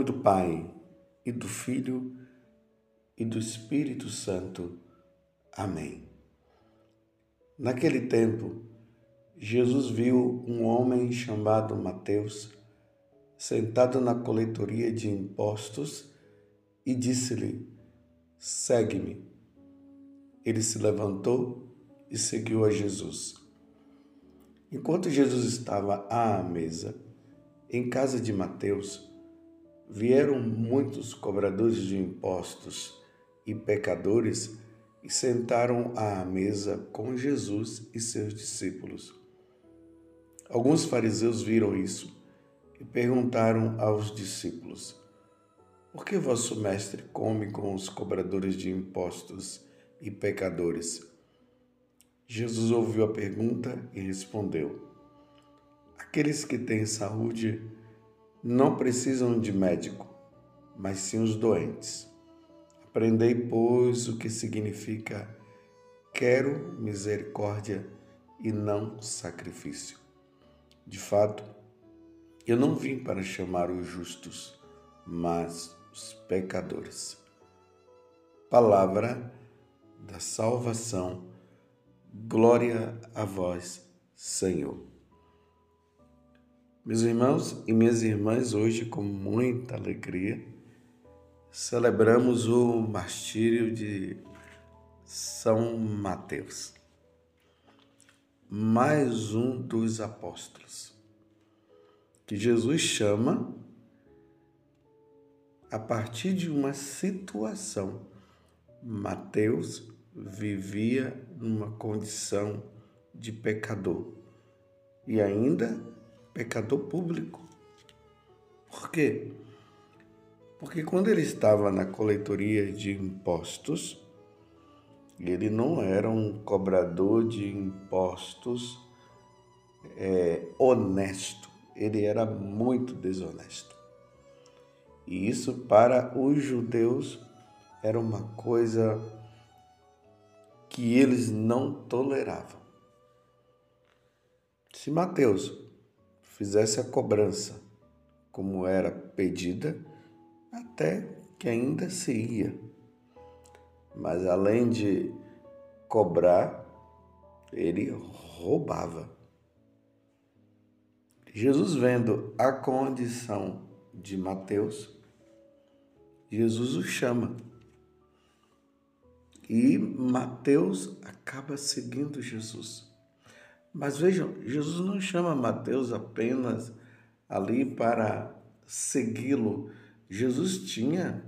nome do Pai, e do Filho, e do Espírito Santo. Amém. Naquele tempo, Jesus viu um homem chamado Mateus sentado na coletoria de impostos e disse-lhe: Segue-me. Ele se levantou e seguiu a Jesus. Enquanto Jesus estava à mesa, em casa de Mateus, vieram muitos cobradores de impostos e pecadores e sentaram à mesa com Jesus e seus discípulos. Alguns fariseus viram isso e perguntaram aos discípulos: Por que vosso mestre come com os cobradores de impostos e pecadores? Jesus ouviu a pergunta e respondeu: Aqueles que têm saúde não precisam de médico, mas sim os doentes. Aprendei, pois, o que significa quero misericórdia e não sacrifício. De fato, eu não vim para chamar os justos, mas os pecadores. Palavra da salvação. Glória a vós, Senhor. Meus irmãos e minhas irmãs, hoje com muita alegria celebramos o martírio de São Mateus, mais um dos apóstolos, que Jesus chama a partir de uma situação. Mateus vivia numa condição de pecador e ainda pecador público. Por quê? Porque quando ele estava na coletoria de impostos, ele não era um cobrador de impostos é, honesto, ele era muito desonesto. E isso para os judeus era uma coisa que eles não toleravam. Se Mateus fizesse a cobrança como era pedida, até que ainda se ia. Mas além de cobrar, ele roubava. Jesus, vendo a condição de Mateus, Jesus o chama. E Mateus acaba seguindo Jesus. Mas vejam, Jesus não chama Mateus apenas ali para segui-lo. Jesus tinha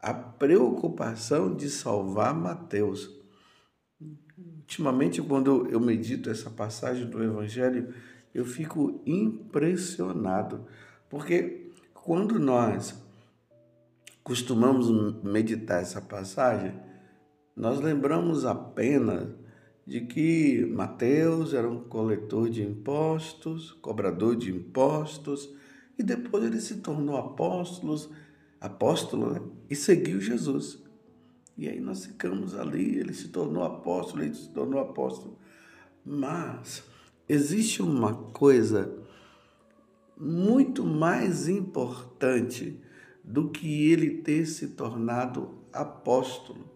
a preocupação de salvar Mateus. Ultimamente, quando eu medito essa passagem do Evangelho, eu fico impressionado, porque quando nós costumamos meditar essa passagem, nós lembramos apenas de que Mateus era um coletor de impostos, cobrador de impostos, e depois ele se tornou apóstolo, apóstolo né? e seguiu Jesus. E aí nós ficamos ali, ele se tornou apóstolo, ele se tornou apóstolo. Mas existe uma coisa muito mais importante do que ele ter se tornado apóstolo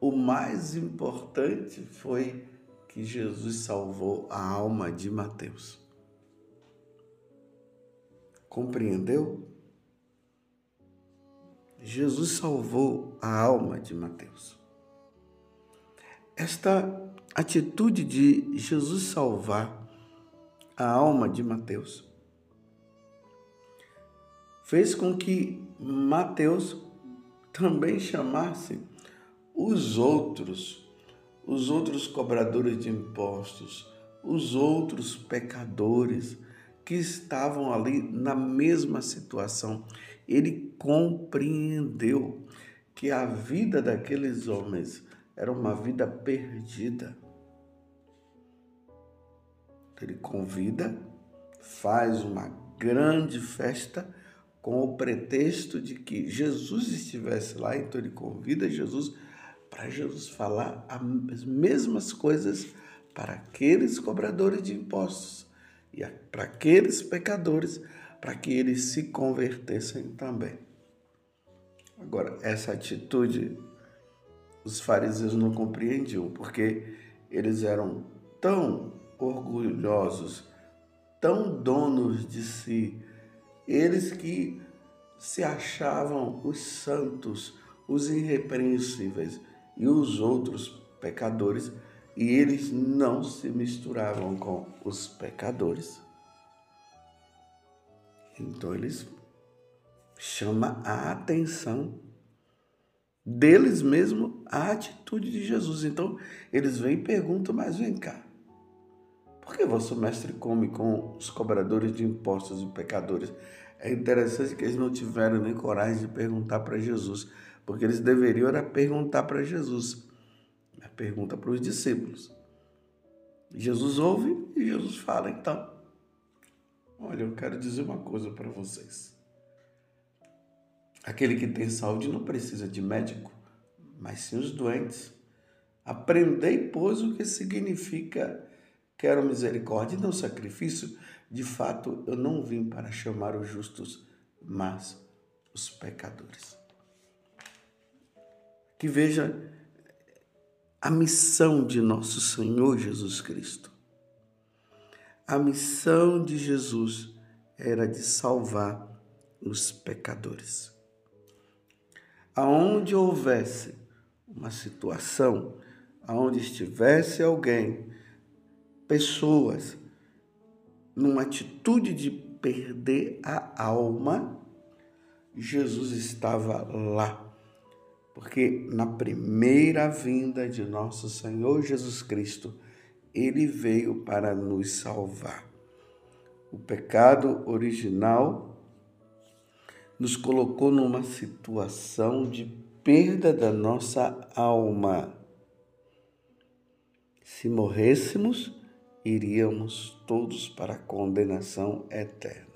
o mais importante foi que Jesus salvou a alma de Mateus. Compreendeu? Jesus salvou a alma de Mateus. Esta atitude de Jesus salvar a alma de Mateus fez com que Mateus também chamasse os outros, os outros cobradores de impostos, os outros pecadores que estavam ali na mesma situação. Ele compreendeu que a vida daqueles homens era uma vida perdida. Ele convida, faz uma grande festa com o pretexto de que Jesus estivesse lá, então ele convida Jesus para Jesus falar as mesmas coisas para aqueles cobradores de impostos e para aqueles pecadores, para que eles se convertessem também. Agora, essa atitude os fariseus não compreendiam, porque eles eram tão orgulhosos, tão donos de si, eles que se achavam os santos, os irrepreensíveis e os outros pecadores, e eles não se misturavam com os pecadores. Então eles chama a atenção deles mesmo a atitude de Jesus. Então eles vêm e perguntam, mas vem cá. Por que vosso mestre come com os cobradores de impostos e pecadores? É interessante que eles não tiveram nem coragem de perguntar para Jesus, porque eles deveriam era perguntar para Jesus. A pergunta para os discípulos. Jesus ouve e Jesus fala, então, olha, eu quero dizer uma coisa para vocês. Aquele que tem saúde não precisa de médico, mas sim os doentes. Aprendei, pois, o que significa quero misericórdia e não sacrifício. De fato, eu não vim para chamar os justos, mas os pecadores. Que veja a missão de nosso Senhor Jesus Cristo. A missão de Jesus era de salvar os pecadores aonde houvesse uma situação, aonde estivesse alguém, pessoas, numa atitude de perder a alma, Jesus estava lá. Porque na primeira vinda de nosso Senhor Jesus Cristo, ele veio para nos salvar. O pecado original nos colocou numa situação de perda da nossa alma. Se morrêssemos, iríamos todos para a condenação eterna.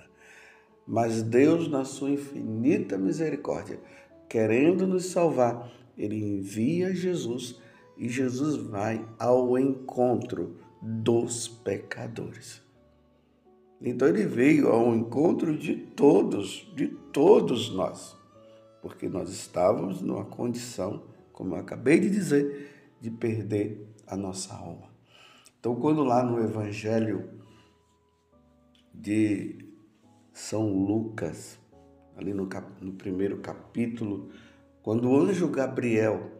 Mas Deus, na sua infinita misericórdia, querendo nos salvar, ele envia Jesus e Jesus vai ao encontro dos pecadores. Então ele veio ao encontro de todos, de todos nós, porque nós estávamos numa condição, como eu acabei de dizer, de perder a nossa alma. Então, quando lá no Evangelho de São Lucas, ali no, cap, no primeiro capítulo, quando o anjo Gabriel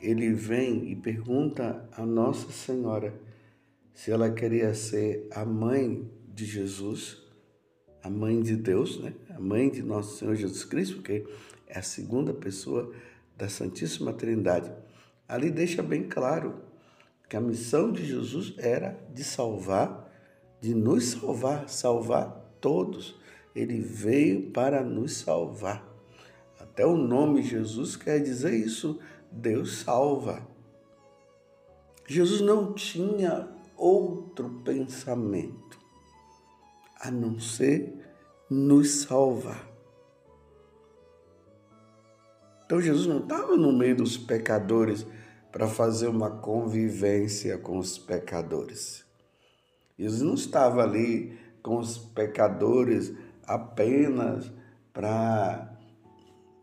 ele vem e pergunta a Nossa Senhora se ela queria ser a mãe de Jesus, a mãe de Deus, né? a mãe de nosso Senhor Jesus Cristo, porque é a segunda pessoa da Santíssima Trindade. Ali deixa bem claro que a missão de Jesus era de salvar, de nos salvar, salvar todos. Ele veio para nos salvar. Até o nome Jesus quer dizer isso: Deus salva. Jesus não tinha outro pensamento a não ser nos salvar. Então Jesus não estava no meio dos pecadores para fazer uma convivência com os pecadores. Jesus não estava ali com os pecadores apenas para,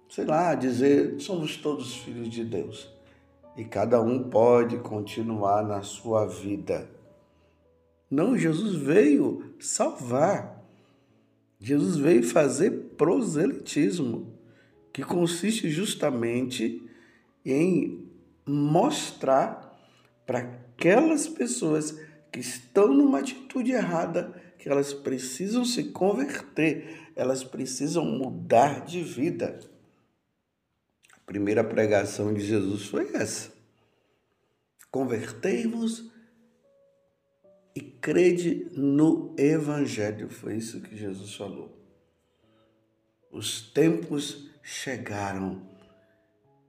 sei lá, dizer somos todos filhos de Deus e cada um pode continuar na sua vida. Não, Jesus veio salvar. Jesus veio fazer proselitismo, que consiste justamente em mostrar para aquelas pessoas que estão numa atitude errada que elas precisam se converter, elas precisam mudar de vida. A primeira pregação de Jesus foi essa: Convertei-vos e crede no Evangelho. Foi isso que Jesus falou. Os tempos chegaram.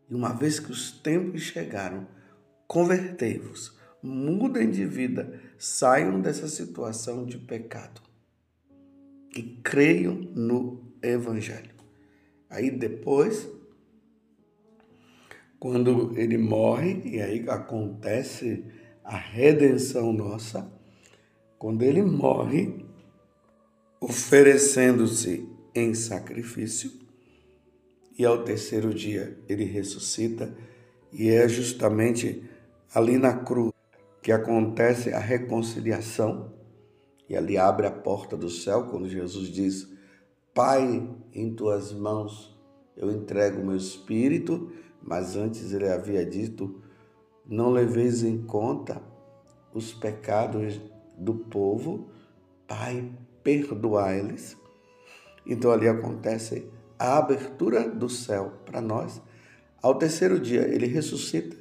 E uma vez que os tempos chegaram, convertei-vos, mudem de vida, saiam dessa situação de pecado e creiam no Evangelho. Aí depois, quando ele morre, e aí acontece a redenção nossa, quando ele morre, oferecendo-se em sacrifício, e ao terceiro dia ele ressuscita, e é justamente ali na cruz que acontece a reconciliação, e ali abre a porta do céu quando Jesus diz: Pai, em tuas mãos eu entrego o meu espírito, mas antes ele havia dito: Não leveis em conta os pecados do povo, Pai, perdoai-lhes. Então ali acontece a abertura do céu para nós. Ao terceiro dia ele ressuscita,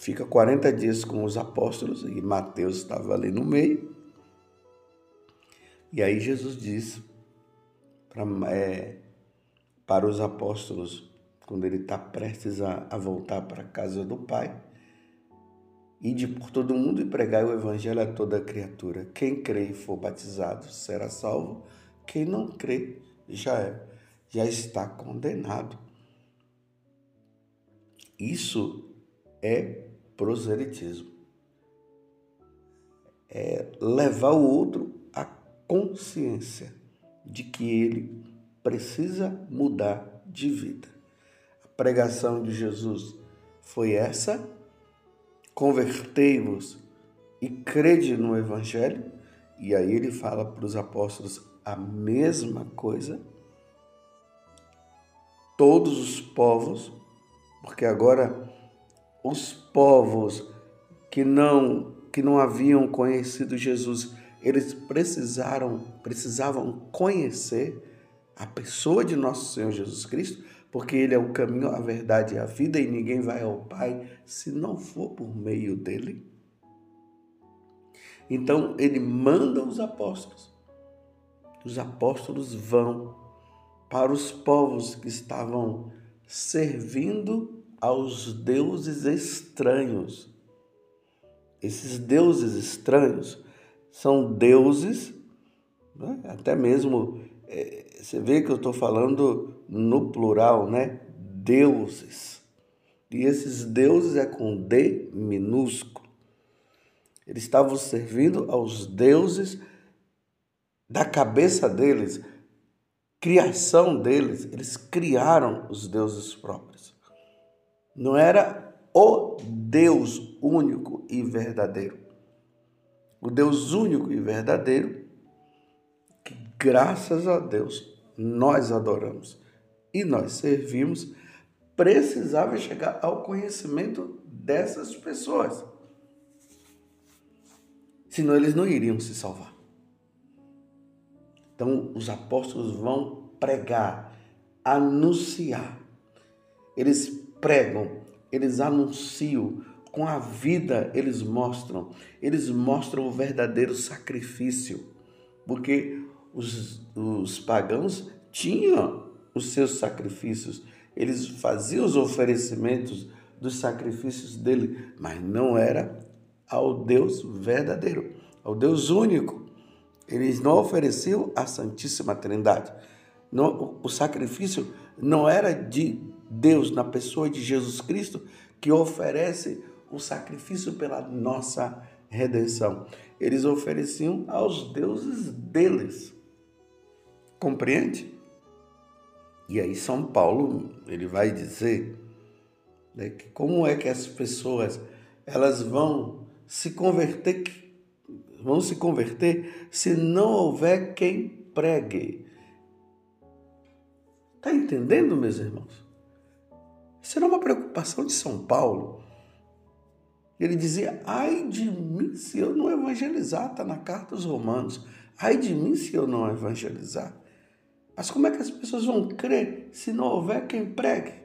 fica 40 dias com os apóstolos e Mateus estava ali no meio. E aí Jesus diz para, é, para os apóstolos, quando ele está prestes a, a voltar para a casa do Pai, Ide por todo mundo e pregai o evangelho a toda criatura. Quem crê e for batizado será salvo. Quem não crê já é, já está condenado. Isso é proselitismo. É levar o outro à consciência de que ele precisa mudar de vida. A pregação de Jesus foi essa convertei-vos e crede no Evangelho. E aí ele fala para os apóstolos a mesma coisa. Todos os povos, porque agora os povos que não que não haviam conhecido Jesus, eles precisaram precisavam conhecer a pessoa de nosso Senhor Jesus Cristo porque Ele é o caminho, a verdade e a vida, e ninguém vai ao Pai se não for por meio dele. Então, Ele manda os apóstolos. Os apóstolos vão para os povos que estavam servindo aos deuses estranhos. Esses deuses estranhos são deuses, né? até mesmo é, você vê que eu estou falando no plural, né? Deuses. E esses deuses é com D minúsculo. Eles estavam servindo aos deuses da cabeça deles, criação deles. Eles criaram os deuses próprios. Não era o Deus único e verdadeiro. O Deus único e verdadeiro graças a Deus, nós adoramos e nós servimos, precisava chegar ao conhecimento dessas pessoas. Senão eles não iriam se salvar. Então os apóstolos vão pregar, anunciar. Eles pregam, eles anunciam, com a vida eles mostram, eles mostram o verdadeiro sacrifício, porque os, os pagãos tinham os seus sacrifícios, eles faziam os oferecimentos dos sacrifícios dele, mas não era ao Deus verdadeiro, ao Deus único. Eles não ofereciam a Santíssima Trindade. Não, o sacrifício não era de Deus na pessoa de Jesus Cristo que oferece o sacrifício pela nossa redenção. Eles ofereciam aos deuses deles. Compreende? E aí São Paulo ele vai dizer né, que como é que as pessoas elas vão se converter vão se converter se não houver quem pregue. Está entendendo, meus irmãos? Era uma preocupação de São Paulo. Ele dizia: ai de mim se eu não evangelizar, está na carta aos Romanos. Ai de mim se eu não evangelizar. Mas como é que as pessoas vão crer se não houver quem pregue?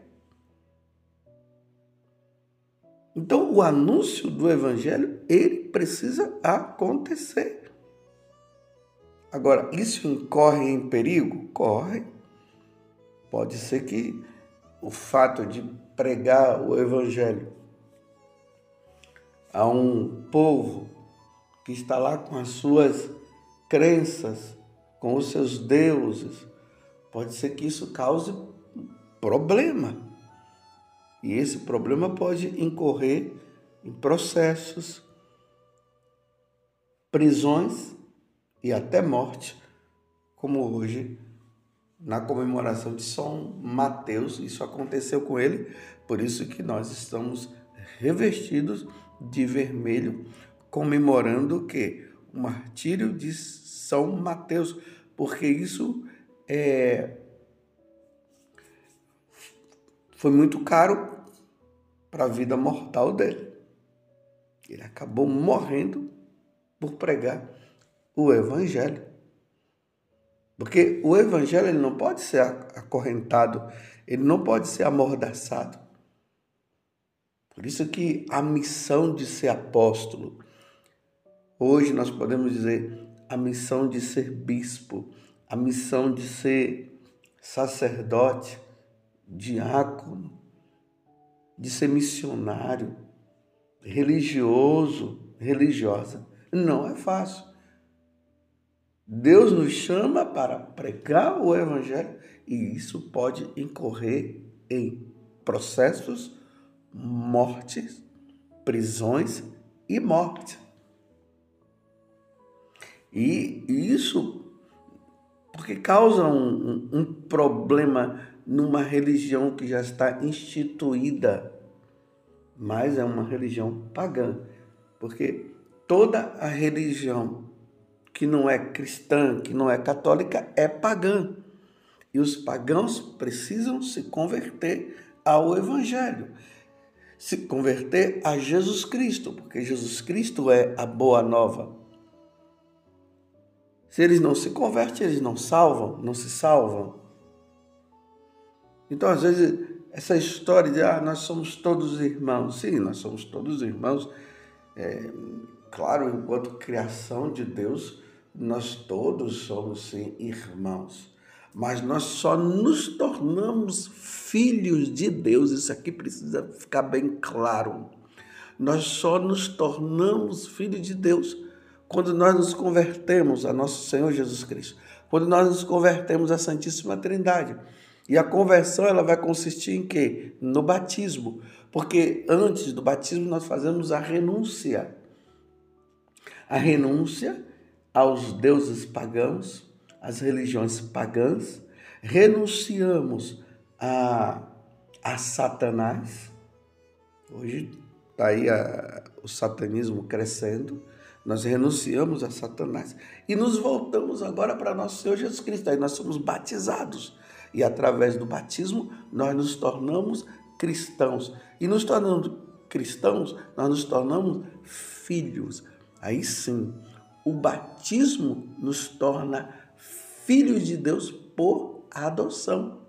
Então, o anúncio do evangelho, ele precisa acontecer. Agora, isso incorre em perigo? Corre. Pode ser que o fato de pregar o evangelho a um povo que está lá com as suas crenças, com os seus deuses, pode ser que isso cause problema. E esse problema pode incorrer em processos, prisões e até morte, como hoje na comemoração de São Mateus. Isso aconteceu com ele, por isso que nós estamos revestidos de vermelho, comemorando o quê? O martírio de São Mateus, porque isso é, foi muito caro para a vida mortal dele. Ele acabou morrendo por pregar o evangelho. Porque o evangelho ele não pode ser acorrentado, ele não pode ser amordaçado. Por isso que a missão de ser apóstolo, hoje nós podemos dizer a missão de ser bispo, a missão de ser sacerdote, diácono, de ser missionário, religioso, religiosa. Não é fácil. Deus nos chama para pregar o Evangelho e isso pode incorrer em processos mortes, prisões e morte. E isso porque causa um, um, um problema numa religião que já está instituída, mas é uma religião pagã, porque toda a religião que não é cristã, que não é católica, é pagã. E os pagãos precisam se converter ao Evangelho se converter a Jesus Cristo, porque Jesus Cristo é a boa nova. Se eles não se convertem, eles não salvam, não se salvam. Então, às vezes, essa história de ah, nós somos todos irmãos. Sim, nós somos todos irmãos. É, claro, enquanto criação de Deus, nós todos somos sim irmãos mas nós só nos tornamos filhos de Deus. Isso aqui precisa ficar bem claro. Nós só nos tornamos filhos de Deus quando nós nos convertemos a nosso Senhor Jesus Cristo, quando nós nos convertemos à Santíssima Trindade. E a conversão ela vai consistir em quê? No batismo. Porque antes do batismo nós fazemos a renúncia. A renúncia aos deuses pagãos, as religiões pagãs, renunciamos a, a Satanás. Hoje está aí a, o satanismo crescendo. Nós renunciamos a Satanás e nos voltamos agora para nosso Senhor Jesus Cristo. Aí nós somos batizados. E através do batismo, nós nos tornamos cristãos. E nos tornando cristãos, nós nos tornamos filhos. Aí sim, o batismo nos torna filhos de Deus por adoção.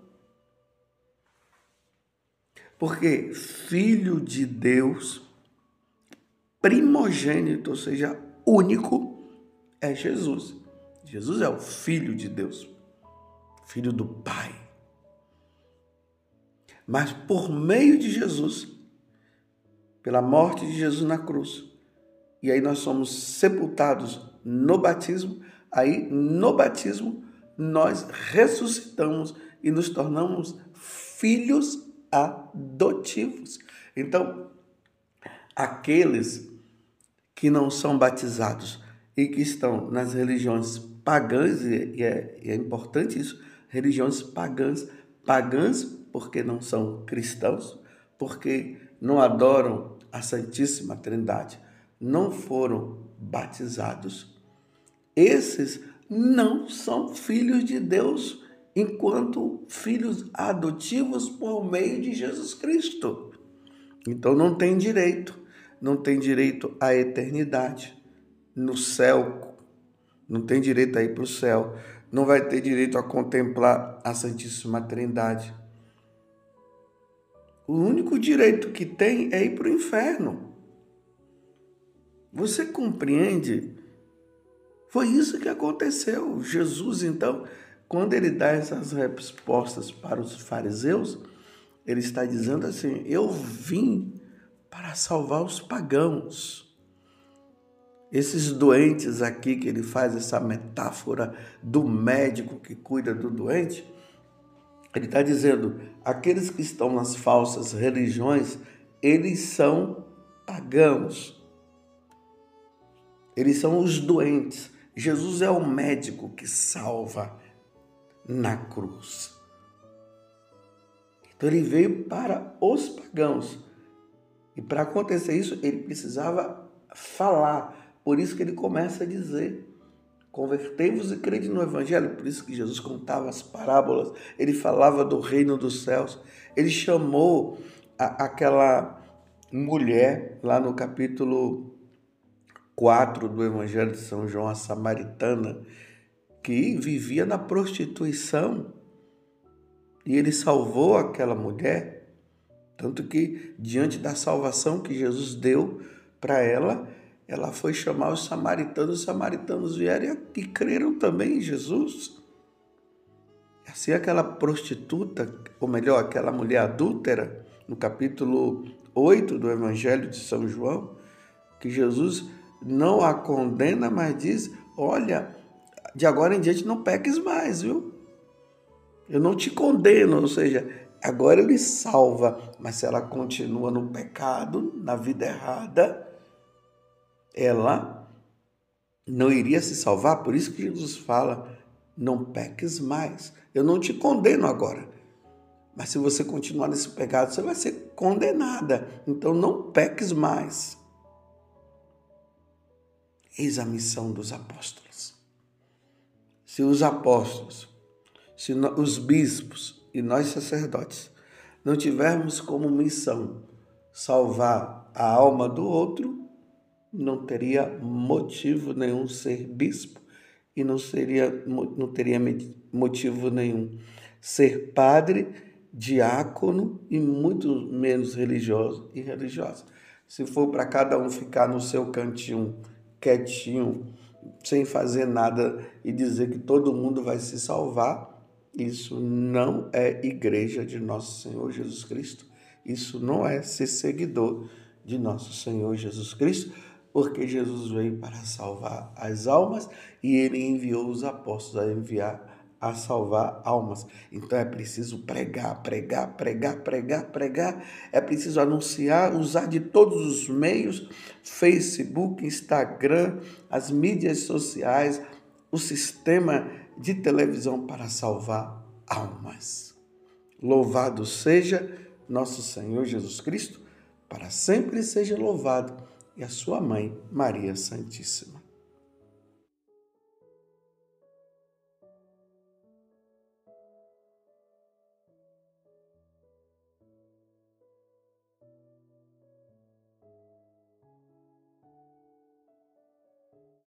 Porque filho de Deus, primogênito, ou seja, único, é Jesus. Jesus é o filho de Deus, filho do Pai. Mas por meio de Jesus, pela morte de Jesus na cruz, e aí nós somos sepultados no batismo, aí no batismo nós ressuscitamos e nos tornamos filhos adotivos. Então, aqueles que não são batizados e que estão nas religiões pagãs, e é, e é importante isso, religiões pagãs, pagãs porque não são cristãos, porque não adoram a Santíssima Trindade, não foram batizados. Esses não são filhos de Deus enquanto filhos adotivos por meio de Jesus Cristo. Então não tem direito, não tem direito à eternidade no céu, não tem direito a ir para o céu, não vai ter direito a contemplar a Santíssima Trindade. O único direito que tem é ir para o inferno. Você compreende foi isso que aconteceu. Jesus, então, quando ele dá essas respostas para os fariseus, ele está dizendo assim: Eu vim para salvar os pagãos. Esses doentes aqui, que ele faz essa metáfora do médico que cuida do doente, ele está dizendo: aqueles que estão nas falsas religiões, eles são pagãos. Eles são os doentes. Jesus é o médico que salva. na cruz. Então ele veio para os pagãos. E para acontecer isso, ele precisava falar. Por isso que ele começa a dizer: Convertei-vos e crede no Evangelho. Por isso que Jesus contava as parábolas, ele falava do reino dos céus. Ele chamou a, aquela mulher, lá no capítulo 4 do Evangelho de São João, a samaritana, que vivia na prostituição. E ele salvou aquela mulher, tanto que, diante da salvação que Jesus deu para ela, ela foi chamar os samaritanos, os samaritanos vieram e creram também em Jesus. Assim, aquela prostituta, ou melhor, aquela mulher adúltera, no capítulo 8 do Evangelho de São João, que Jesus não a condena, mas diz: Olha, de agora em diante não peques mais, viu? Eu não te condeno, ou seja, agora ele salva, mas se ela continua no pecado, na vida errada, ela não iria se salvar. Por isso que Jesus fala: não peques mais. Eu não te condeno agora. Mas se você continuar nesse pecado, você vai ser condenada. Então não peques mais. Eis a missão dos apóstolos. Se os apóstolos, se os bispos e nós sacerdotes não tivermos como missão salvar a alma do outro, não teria motivo nenhum ser bispo e não, seria, não teria motivo nenhum ser padre, diácono e muito menos religioso e religiosa. Se for para cada um ficar no seu cantinho, quietinho, sem fazer nada e dizer que todo mundo vai se salvar, isso não é igreja de nosso Senhor Jesus Cristo. Isso não é ser seguidor de nosso Senhor Jesus Cristo porque Jesus veio para salvar as almas e ele enviou os apóstolos a enviar a salvar almas. Então é preciso pregar, pregar, pregar, pregar, pregar. É preciso anunciar, usar de todos os meios, Facebook, Instagram, as mídias sociais, o sistema de televisão para salvar almas. Louvado seja nosso Senhor Jesus Cristo, para sempre seja louvado e a sua mãe, Maria Santíssima.